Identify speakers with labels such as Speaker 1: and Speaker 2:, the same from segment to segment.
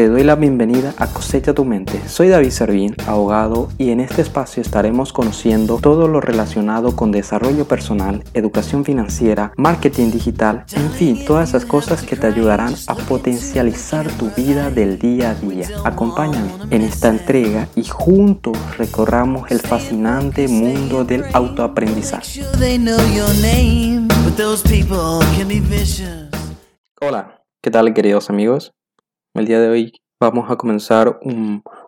Speaker 1: Te doy la bienvenida a Cosecha tu Mente. Soy David Servín, abogado, y en este espacio estaremos conociendo todo lo relacionado con desarrollo personal, educación financiera, marketing digital, en fin, todas esas cosas que te ayudarán a potencializar tu vida del día a día. Acompáñame en esta entrega y juntos recorramos el fascinante mundo del autoaprendizaje. Hola, ¿qué tal queridos amigos? El día de hoy vamos a comenzar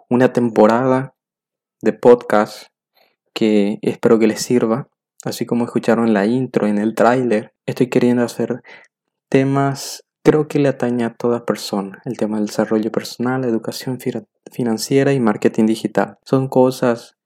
Speaker 1: una temporada de podcast que espero que les sirva. Así como escucharon la intro, en el tráiler, estoy queriendo hacer temas, creo que le atañe a toda persona. El tema del desarrollo personal, educación financiera y marketing digital. Son cosas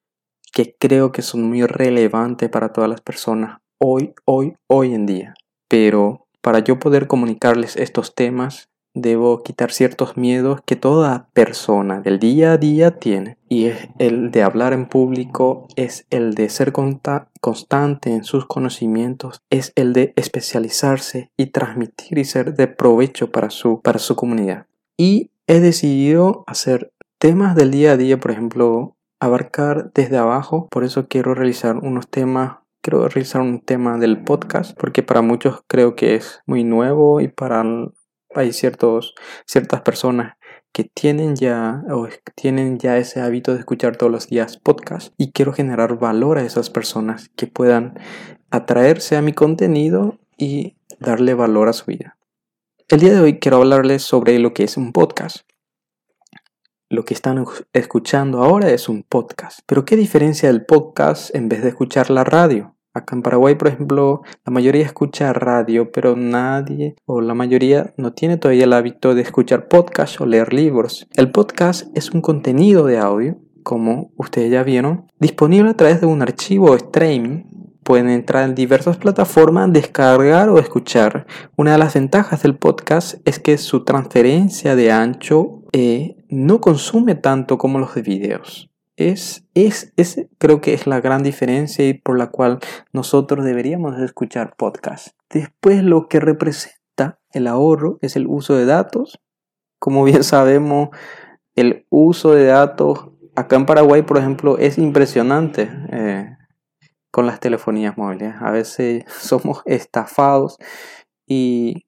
Speaker 1: que creo que son muy relevantes para todas las personas hoy, hoy, hoy en día. Pero para yo poder comunicarles estos temas, debo quitar ciertos miedos que toda persona del día a día tiene. Y es el de hablar en público, es el de ser constante en sus conocimientos, es el de especializarse y transmitir y ser de provecho para su, para su comunidad. Y he decidido hacer temas del día a día, por ejemplo, abarcar desde abajo. Por eso quiero realizar unos temas quiero realizar un tema del podcast porque para muchos creo que es muy nuevo y para hay ciertos, ciertas personas que tienen ya o tienen ya ese hábito de escuchar todos los días podcast y quiero generar valor a esas personas que puedan atraerse a mi contenido y darle valor a su vida. El día de hoy quiero hablarles sobre lo que es un podcast. Lo que están escuchando ahora es un podcast. Pero ¿qué diferencia el podcast en vez de escuchar la radio? Acá en Paraguay, por ejemplo, la mayoría escucha radio, pero nadie o la mayoría no tiene todavía el hábito de escuchar podcast o leer libros. El podcast es un contenido de audio, como ustedes ya vieron, disponible a través de un archivo streaming. Pueden entrar en diversas plataformas, descargar o escuchar. Una de las ventajas del podcast es que su transferencia de ancho eh, no consume tanto como los de videos. Es, es, creo que es la gran diferencia y por la cual nosotros deberíamos escuchar podcast. Después lo que representa el ahorro es el uso de datos. Como bien sabemos, el uso de datos acá en Paraguay, por ejemplo, es impresionante eh, con las telefonías móviles. A veces somos estafados y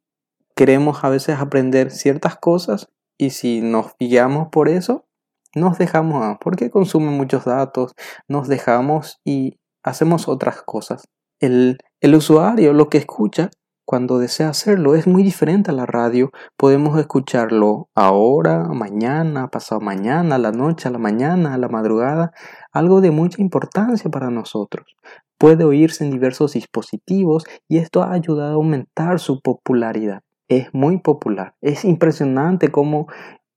Speaker 1: queremos a veces aprender ciertas cosas y si nos guiamos por eso, nos dejamos porque consumen muchos datos, nos dejamos y hacemos otras cosas. El, el usuario lo que escucha cuando desea hacerlo es muy diferente a la radio. Podemos escucharlo ahora, mañana, pasado mañana, la noche, a la mañana, a la madrugada, algo de mucha importancia para nosotros. Puede oírse en diversos dispositivos y esto ha ayudado a aumentar su popularidad. Es muy popular. Es impresionante cómo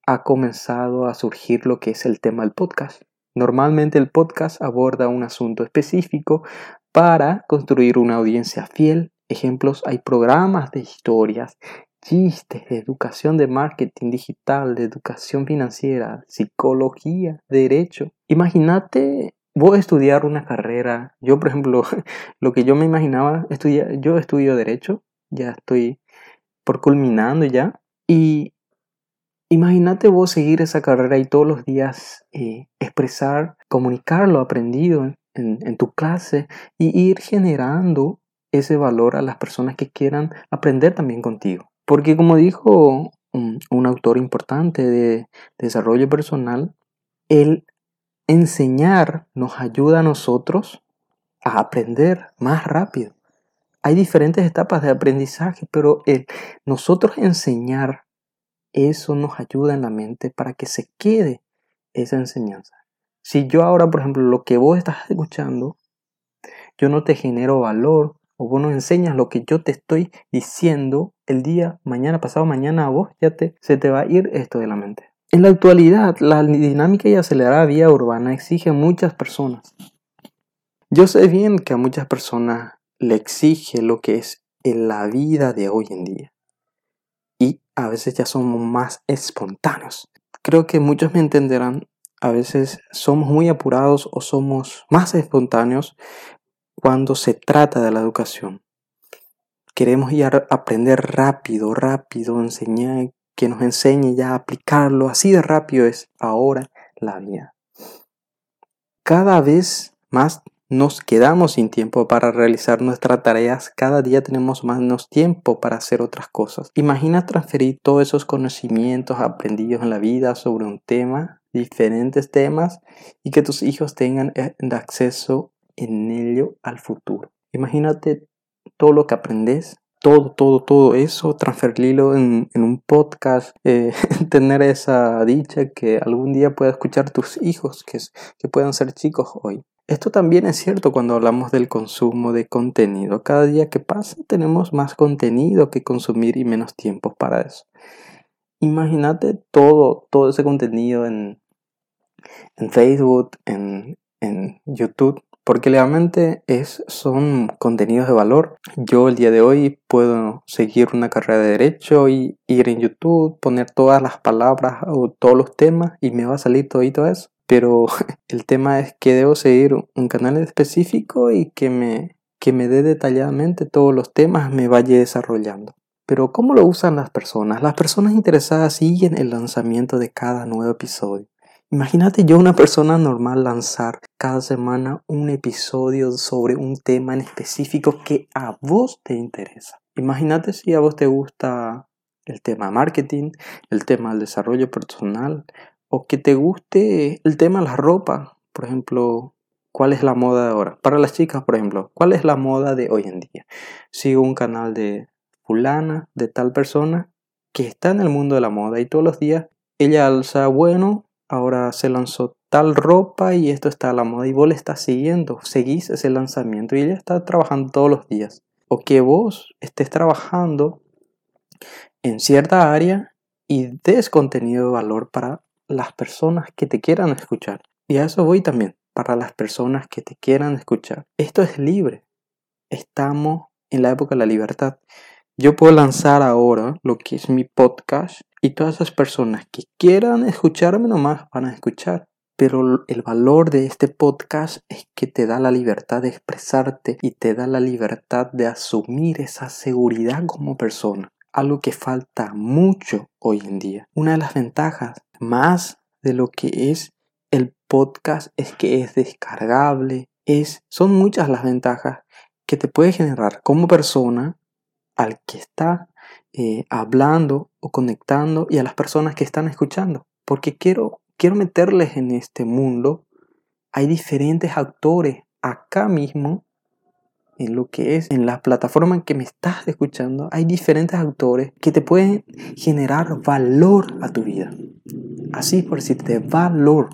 Speaker 1: ha comenzado a surgir lo que es el tema del podcast. Normalmente el podcast aborda un asunto específico para construir una audiencia fiel. Ejemplos, hay programas de historias, chistes, de educación de marketing digital, de educación financiera, psicología, derecho. Imagínate vos estudiar una carrera. Yo, por ejemplo, lo que yo me imaginaba, estudiar, yo estudio derecho, ya estoy por culminando ya. Y Imagínate vos seguir esa carrera y todos los días eh, expresar, comunicar lo aprendido en, tu clase y ir generando ese valor a las personas que quieran aprender también contigo. Porque como dijo un, un autor importante de desarrollo personal, el enseñar nos ayuda a nosotros a aprender más rápido. Hay diferentes etapas de aprendizaje, pero el nosotros enseñar eso nos ayuda en la mente para que se quede esa enseñanza. Si yo ahora, por ejemplo, lo que vos estás escuchando, yo no te genero valor o vos no enseñas lo que yo te estoy diciendo el día, mañana, pasado mañana a vos, ya te, se te va a ir esto de la mente. En la actualidad, la dinámica y acelerada vía urbana exige muchas personas. Yo sé bien que a muchas personas le exige lo que es en la vida de hoy en día a veces ya somos más espontáneos. Creo que muchos me entenderán, a veces somos muy apurados o somos más espontáneos cuando se trata de la educación. Queremos ir a aprender rápido, rápido, enseñar, que nos enseñe ya aplicarlo. Así de rápido es ahora la vida. Cada vez más nos quedamos sin tiempo para realizar nuestras tareas, cada día tenemos menos tiempo para hacer otras cosas. Imagina transferir todos esos conocimientos aprendidos en la vida sobre un tema, diferentes temas, y que tus hijos tengan eh, acceso en ello al futuro. Imagínate todo lo que aprendes, todo, todo, todo eso, transferirlo en, un podcast, eh, tener esa dicha que algún día pueda escuchar tus hijos, que, que puedan ser chicos hoy. Esto también es cierto cuando hablamos del consumo de contenido. Cada día que pasa tenemos más contenido que consumir y menos tiempo para eso. Imagínate todo, todo ese contenido en, en Facebook, en, en YouTube, porque realmente es, son contenidos de valor. Yo el día de hoy puedo seguir una carrera de derecho y ir en YouTube, poner todas las palabras o todos los temas y me va a salir todo eso pero el tema es que debo seguir un canal específico y que me, que me dé detalladamente todos los temas, me vaya desarrollando. Pero ¿cómo lo usan las personas? Las personas interesadas siguen el lanzamiento de cada nuevo episodio. Imagínate yo una persona normal lanzar cada semana un episodio sobre un tema en específico que a vos te interesa. Imagínate si a vos te gusta el tema marketing, el tema del desarrollo personal o que te guste el tema de la ropa. Por ejemplo, ¿cuál es la moda de ahora? Para las chicas, por ejemplo, ¿cuál es la moda de hoy en día? Sigo un canal de fulana, de tal persona, que está en el mundo de la moda y todos los días ella alza, bueno, ahora se lanzó tal ropa y esto está a la moda y vos le estás siguiendo, seguís ese lanzamiento y ella está trabajando todos los días. O que vos estés trabajando en cierta área y des contenido de valor para las personas que te quieran escuchar. Y a eso voy también, para las personas que te quieran escuchar. Esto es libre. Estamos en la época de la libertad. Yo puedo lanzar ahora lo que es mi podcast y todas esas personas que quieran escucharme nomás van a escuchar. Pero el valor de este podcast es que te da la libertad de expresarte y te da la libertad de asumir esa seguridad como persona. Algo que falta mucho hoy en día. Una de las ventajas más de lo que es el podcast es que es descargable, es, son muchas las ventajas que te puede generar como persona al que está eh, hablando o conectando y a las personas que están escuchando. Porque quiero, quiero meterles en este mundo. Hay diferentes actores acá mismo en lo que es en la plataforma en que me estás escuchando, hay diferentes autores que te pueden generar valor a tu vida. Así por decirte, valor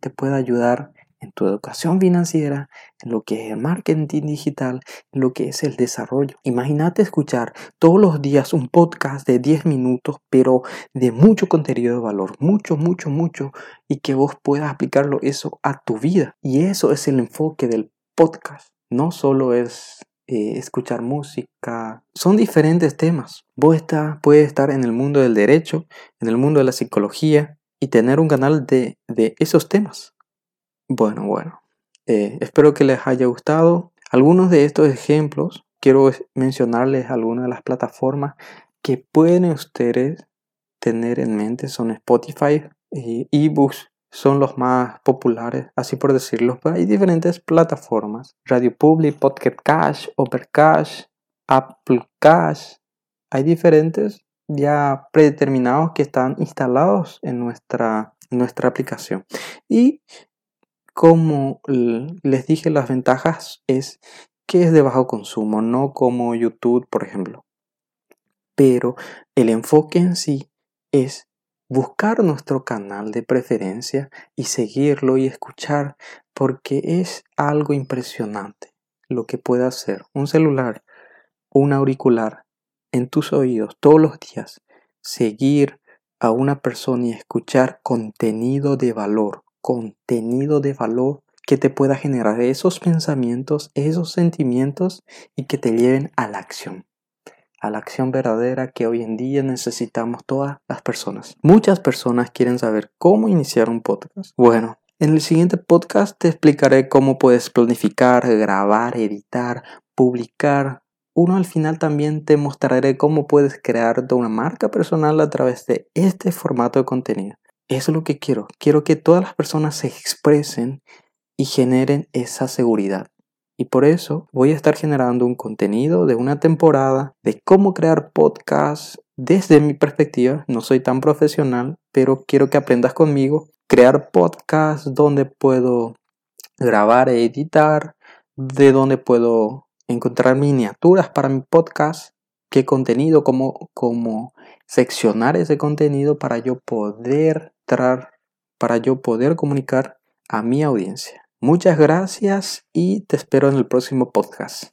Speaker 1: te puede ayudar en tu educación financiera, en lo que es el marketing digital, en lo que es el desarrollo. Imagínate escuchar todos los días un podcast de 10 minutos, pero de mucho contenido de valor, mucho, mucho, mucho, y que vos puedas aplicarlo eso a tu vida. Y eso es el enfoque del podcast no solo es eh, escuchar música, son diferentes temas. Vos está, puedes estar en el mundo del derecho, en el mundo de la psicología y tener un canal de, esos temas. Bueno, bueno, eh, espero que les haya gustado. Algunos de estos ejemplos, quiero mencionarles algunas de las plataformas que pueden ustedes tener en mente, son Spotify, eh, ebooks, son los más populares, así por decirlo. hay diferentes plataformas. Radio Public, Pocket Cash, Overcash, Apple Cash. Hay diferentes ya predeterminados que están instalados en nuestra, nuestra aplicación. Y como les dije, las ventajas es que es de bajo consumo, no como YouTube, por ejemplo. Pero el enfoque en sí es buscar nuestro canal de preferencia y seguirlo y escuchar porque es algo impresionante lo que puede hacer un celular, un auricular en tus oídos todos los días, seguir a una persona y escuchar contenido de valor, contenido de valor que te pueda generar esos pensamientos, esos sentimientos y que te lleven a la acción a la acción verdadera que hoy en día necesitamos todas las personas. Muchas personas quieren saber cómo iniciar un podcast. Bueno, en el siguiente podcast te explicaré cómo puedes planificar, grabar, editar, publicar uno al final también te mostraré cómo puedes crear una marca personal a través de este formato de contenido. Eso es lo que quiero. Quiero que todas las personas se expresen y generen esa seguridad. Y por eso voy a estar generando un contenido de una temporada de cómo crear podcasts desde mi perspectiva. No soy tan profesional, pero quiero que aprendas conmigo. Crear podcasts donde puedo grabar e editar, de donde puedo encontrar miniaturas para mi podcast, qué contenido, cómo, cómo seccionar ese contenido para yo poder para yo poder comunicar a mi audiencia. Muchas gracias y te espero en el próximo podcast.